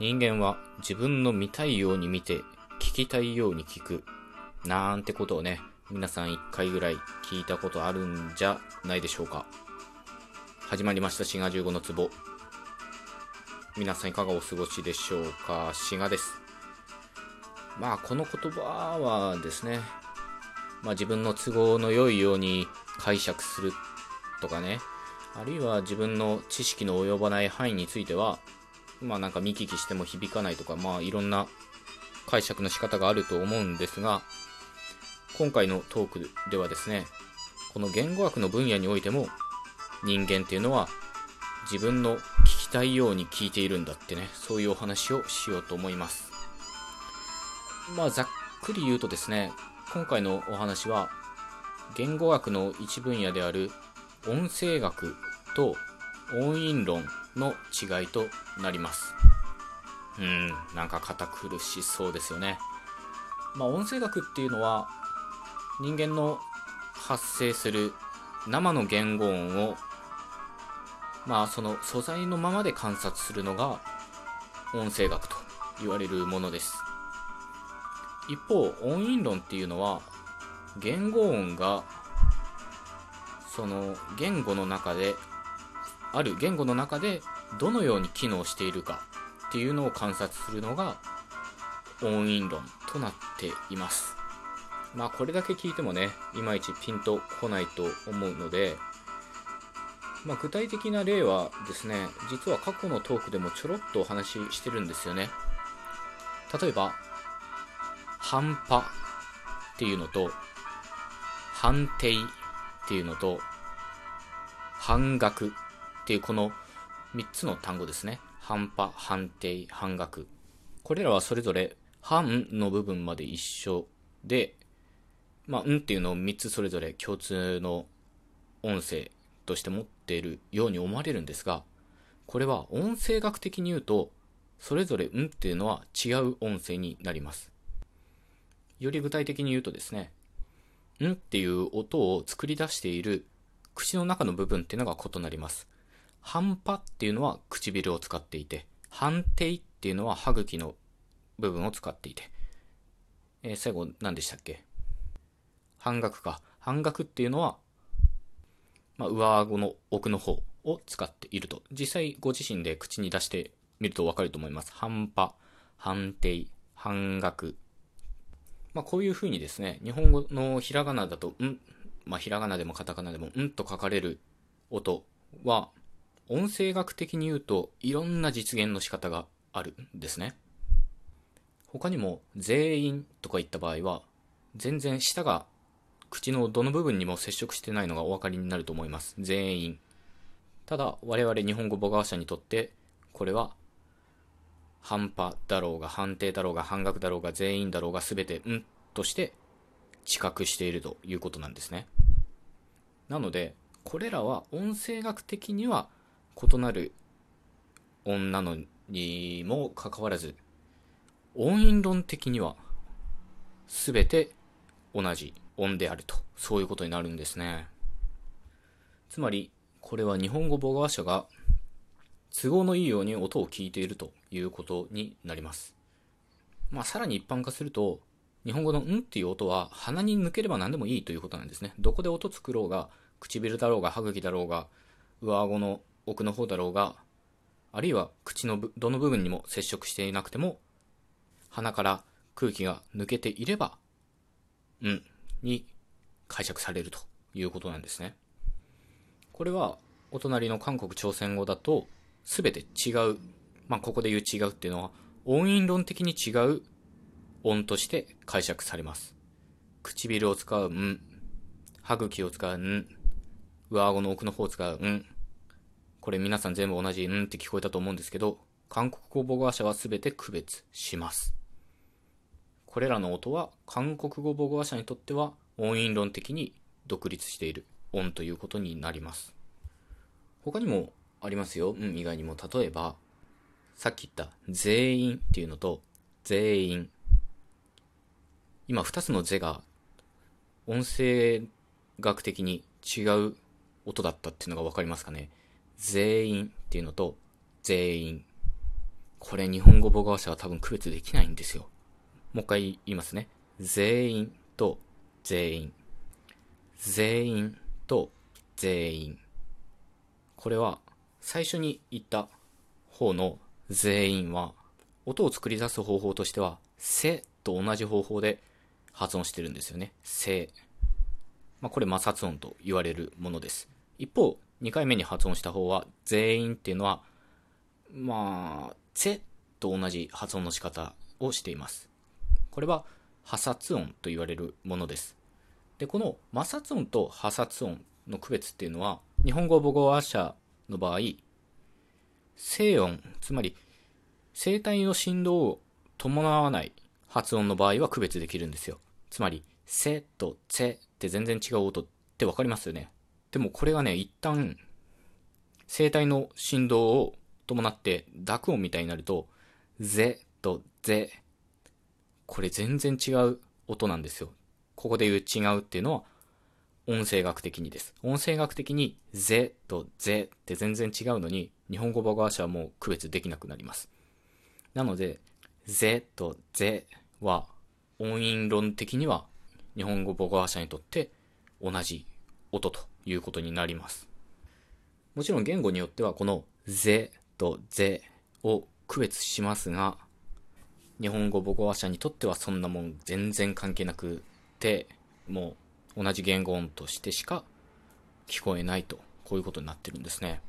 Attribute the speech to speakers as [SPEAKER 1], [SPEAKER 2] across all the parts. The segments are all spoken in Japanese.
[SPEAKER 1] 人間は自分の見たいように見て、聞きたいように聞く。なんてことをね、皆さん一回ぐらい聞いたことあるんじゃないでしょうか。始まりました、滋賀15の壺。皆さんいかがお過ごしでしょうか？滋賀です。まあ、この言葉はですね、まあ自分の都合の良いように解釈するとかね、あるいは自分の知識の及ばない範囲については、まあなんか見聞きしても響かないとか、まあいろんな解釈の仕方があると思うんですが、今回のトークではですね、この言語学の分野においても、人間っていうのは自分の聞きたいように聞いているんだってね、そういうお話をしようと思います。まあざっくり言うとですね、今回のお話は、言語学の一分野である音声学と音韻論の違いとなります。うん、なんか堅苦しそうですよね。まあ、音声学っていうのは人間の発生する生の言語音をまあその素材のままで観察するのが音声学と言われるものです。一方、音韻論っていうのは言語音がその言語の中である言語の中でどのように機能しているかっていうのを観察するのが音韻論となっています。まあこれだけ聞いてもねいまいちピンとこないと思うのでまあ、具体的な例はですね実は過去のトークでもちょろっとお話ししてるんですよね。例えば半端っていうのと判定っていうのと半額っていうこの3つの単語ですね。半端、判定、半額。これらはそれぞれ半の部分まで一緒で、まあ、んっていうのを3つそれぞれ共通の音声として持っているように思われるんですが、これは音声学的に言うと、それぞれんっていうのは違う音声になります。より具体的に言うとですね、んっていう音を作り出している口の中の部分っていうのが異なります。半端っていうのは唇を使っていて、半定っていうのは歯茎の部分を使っていて、えー、最後何でしたっけ？半額か。半額っていうのは、まあ、上顎の奥の方を使っていると。実際ご自身で口に出してみるとわかると思います。半端、半定、半額。まあ、こういう風にですね、日本語のひらがなだと、ん、まあ、ひらがなでもカタカナでも、んと書かれる音は、音声学的に言うと、いろんな実現の仕方があるんですね。他にも、全員とか言った場合は、全然舌が口のどの部分にも接触してないのがお分かりになると思います。全員。ただ、我々日本語母語者にとって、これは、半端だろうが、判定だろうが、半額だろうが、全員だろうが、すべて、んとして知覚しているということなんですね。なので、これらは音声学的には異なる音なのにもかかわらず、音韻論的には全て同じ音であると、そういうことになるんですね。つまり、これは日本語母語話者が都合のいいように音を聞いているということになります。まあ、さらに一般化すると、日本語のんっていう音は鼻に抜ければ何でもいいということなんですね。どこで音作ろうが、唇だろうが、歯茎だろうが、上顎の奥の方だろうが、あるいは口のどの部分にも接触していなくても、鼻から空気が抜けていれば、うんに解釈されるということなんですね。これは、お隣の韓国朝鮮語だと、すべて違う、まあ、ここで言う違うっていうのは、音韻論的に違う音として解釈されます。唇を使うん歯茎を使うん上顎の奥の方を使うんこれ皆さん全部同じうんって聞こえたと思うんですけど、韓国語母語話者は全て区別します。これらの音は韓国語母語話者にとっては音韻論的に独立している音ということになります。他にもありますよ。うん、以外にも。例えば、さっき言った全員っていうのと全員今2つのゼが音声学的に違う音だったっていうのが分かりますかね全員っていうのと全員これ日本語母語話者は多分区別できないんですよ。もう一回言いますね。全員と全員。全員と全員。これは最初に言った方の全員は音を作り出す方法としては、せと同じ方法で発音してるんですよね。せ。まあ、これ摩擦音と言われるものです。一方、2回目に発音した方は、全員っていうのは、まあ、せと同じ発音の仕方をしています。これは破殺音と言われるものです。で、この摩擦音と破殺音の区別っていうのは、日本語母語話者の場合、静音、つまり声帯の振動を伴わない発音の場合は区別できるんですよ。つまり、せとせって全然違う音ってわかりますよね。でもこれがね、一旦、声帯の振動を伴って濁音みたいになると、ぜとぜ、これ全然違う音なんですよ。ここで言う違うっていうのは、音声学的にです。音声学的に、ぜとぜって全然違うのに、日本語母語話はもう区別できなくなります。なので、ぜとぜは音韻論的には日本語母語話者にとって同じ音ということになります。もちろん言語によってはこのぜとぜを区別しますが、日本語母語話者にとってはそんなもん全然関係なくて、もう同じ言語音としてしか聞こえないと、こういうことになってるんですね。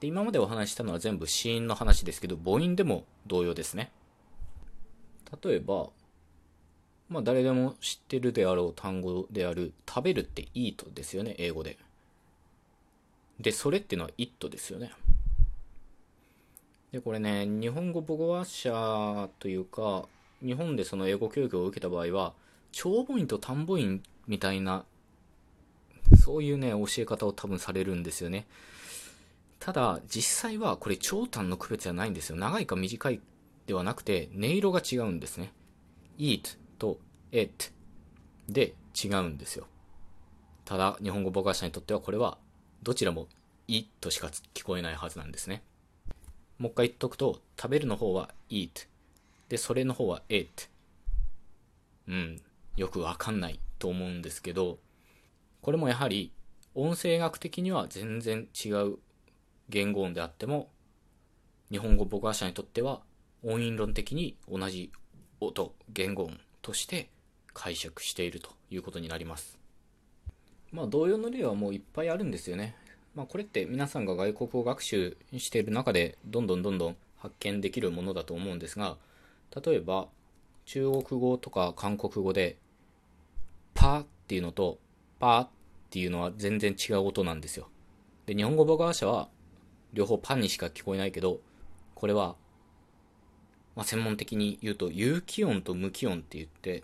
[SPEAKER 1] で、今までお話ししたのは全部子音の話ですけど、母音でも同様ですね。例えば、まあ誰でも知ってるであろう単語である、食べるって eat ですよね、英語で。で、それってのは it ですよね。で、これね、日本語母語話者というか、日本でその英語教育を受けた場合は、長母音と短母音みたいな、そういうね、教え方を多分されるんですよね。ただ、実際はこれ長短の区別はないんですよ。長いか短いではなくて、音色が違うんですね。eat と it で違うんですよ。ただ、日本語母語者にとってはこれは、どちらも it しか聞こえないはずなんですね。もう一回言っとくと、食べるの方は eat。で、それの方は it。うん、よくわかんないと思うんですけど、これもやはり、音声学的には全然違う言語音であっても、日本語母語話者にとっては音韻論的に同じ音、言語音として解釈しているということになります。まあ同様の例はもういっぱいあるんですよね。まあこれって皆さんが外国語学習している中でどんどんどんどん発見できるものだと思うんですが、例えば中国語とか韓国語でパーっていうのとパーっていうのは全然違う音なんですよ。で、日本語母語話者は両方パンにしか聞こえないけど、これは、まあ、専門的に言うと有機音と無機音って言って、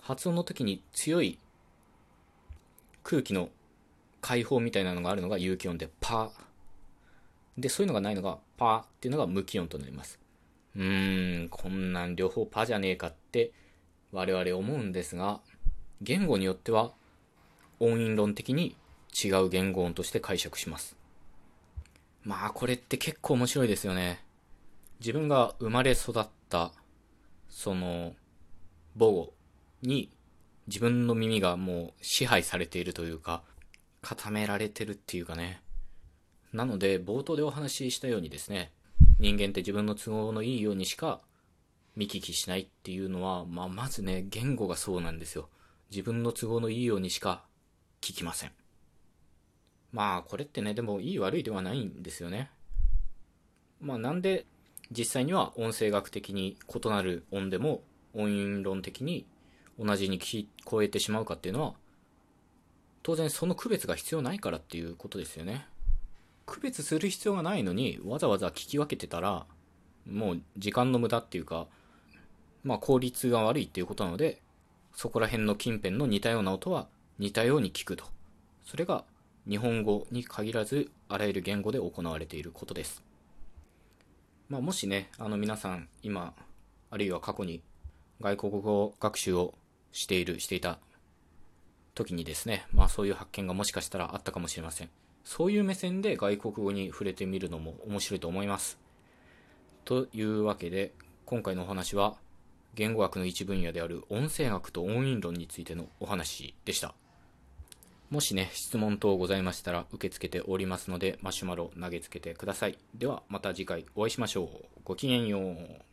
[SPEAKER 1] 発音の時に強い空気の解放みたいなのがあるのが有機音でパー。で、そういうのがないのがパーっていうのが無気音となります。うーん、こんなん両方パじゃねえかって我々思うんですが、言語によっては音韻論的に違う言語音として解釈します。まあこれって結構面白いですよね。自分が生まれ育った、その、母語に自分の耳がもう支配されているというか、固められてるっていうかね。なので、冒頭でお話ししたようにですね、人間って自分の都合のいいようにしか見聞きしないっていうのは、まあ、まずね、言語がそうなんですよ。自分の都合のいいようにしか聞きません。まあこれってね、でもいい悪いではないんですよね。まあなんで実際には音声学的に異なる音でも音韻論的に同じに聞こえてしまうかっていうのは当然その区別が必要ないからっていうことですよね。区別する必要がないのにわざわざ聞き分けてたらもう時間の無駄っていうかまあ効率が悪いっていうことなのでそこら辺の近辺の似たような音は似たように聞くと。それが日本語に限らずあらゆる言語で行われていることです。まあ、もしね、あの皆さん今、あるいは過去に外国語学習をしている、していた時にですね、まあそういう発見がもしかしたらあったかもしれません。そういう目線で外国語に触れてみるのも面白いと思います。というわけで、今回のお話は、言語学の一分野である音声学と音韻論についてのお話でした。もしね、質問等ございましたら受け付けておりますので、マシュマロ投げつけてください。ではまた次回お会いしましょう。ごきげんよう。